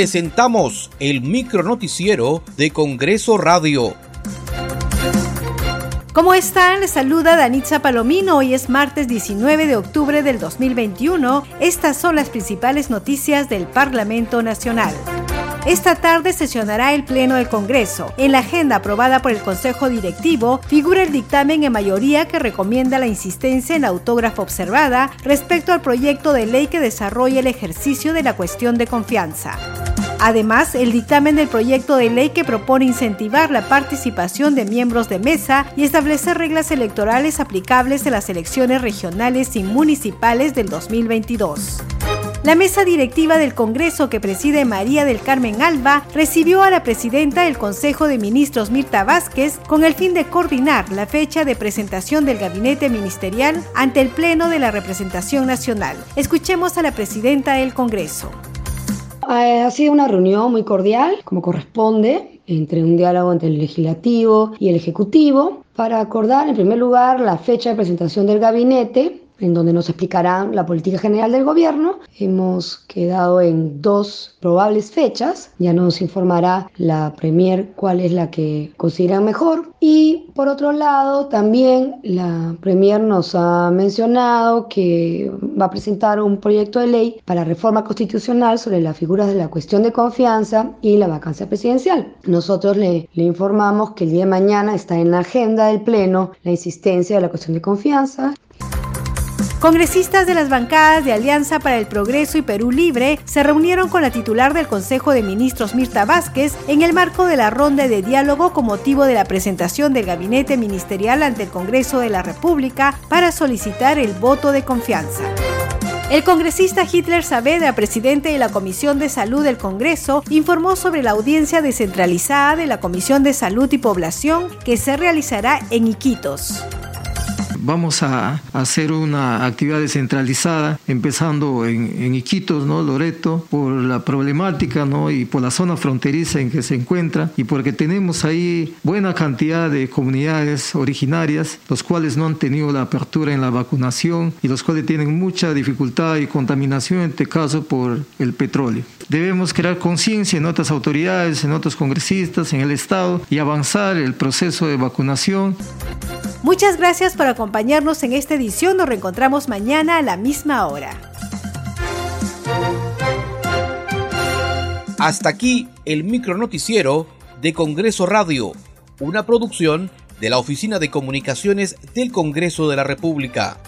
presentamos el micronoticiero de Congreso Radio. ¿Cómo están? Les saluda Danitza Palomino. Hoy es martes 19 de octubre del 2021. Estas son las principales noticias del Parlamento Nacional. Esta tarde sesionará el Pleno del Congreso. En la agenda aprobada por el Consejo Directivo figura el dictamen en mayoría que recomienda la insistencia en la autógrafa observada respecto al proyecto de ley que desarrolla el ejercicio de la cuestión de confianza. Además, el dictamen del proyecto de ley que propone incentivar la participación de miembros de mesa y establecer reglas electorales aplicables en las elecciones regionales y municipales del 2022. La mesa directiva del Congreso que preside María del Carmen Alba recibió a la presidenta del Consejo de Ministros Mirta Vázquez con el fin de coordinar la fecha de presentación del gabinete ministerial ante el Pleno de la Representación Nacional. Escuchemos a la presidenta del Congreso. Ha sido una reunión muy cordial, como corresponde, entre un diálogo entre el legislativo y el ejecutivo, para acordar en primer lugar la fecha de presentación del gabinete en donde nos explicarán la política general del gobierno. Hemos quedado en dos probables fechas. Ya nos informará la Premier cuál es la que consideran mejor. Y por otro lado, también la Premier nos ha mencionado que va a presentar un proyecto de ley para reforma constitucional sobre las figuras de la cuestión de confianza y la vacancia presidencial. Nosotros le, le informamos que el día de mañana está en la agenda del Pleno la insistencia de la cuestión de confianza. Congresistas de las bancadas de Alianza para el Progreso y Perú Libre se reunieron con la titular del Consejo de Ministros Mirta Vázquez en el marco de la ronda de diálogo con motivo de la presentación del gabinete ministerial ante el Congreso de la República para solicitar el voto de confianza. El congresista Hitler Saavedra, presidente de la Comisión de Salud del Congreso, informó sobre la audiencia descentralizada de la Comisión de Salud y Población que se realizará en Iquitos vamos a hacer una actividad descentralizada, empezando en, Iquitos, ¿no? Loreto, por la problemática ¿no? y por la zona fronteriza en que se encuentra y porque tenemos ahí buena cantidad de comunidades originarias, los cuales no han tenido la apertura en la vacunación y los cuales tienen mucha dificultad y contaminación, en este caso por el petróleo. Debemos crear conciencia en otras autoridades, en otros congresistas, en el Estado y avanzar el proceso de vacunación. Muchas gracias por acompañarnos en esta edición. Nos reencontramos mañana a la misma hora. Hasta aquí el micronoticiero de Congreso Radio, una producción de la Oficina de Comunicaciones del Congreso de la República.